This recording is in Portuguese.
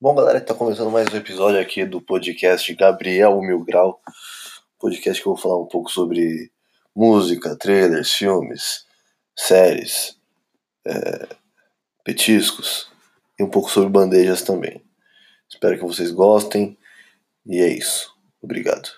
Bom, galera, está começando mais um episódio aqui do podcast Gabriel Mil Grau. Podcast que eu vou falar um pouco sobre música, trailers, filmes, séries, é, petiscos e um pouco sobre bandejas também. Espero que vocês gostem e é isso. Obrigado.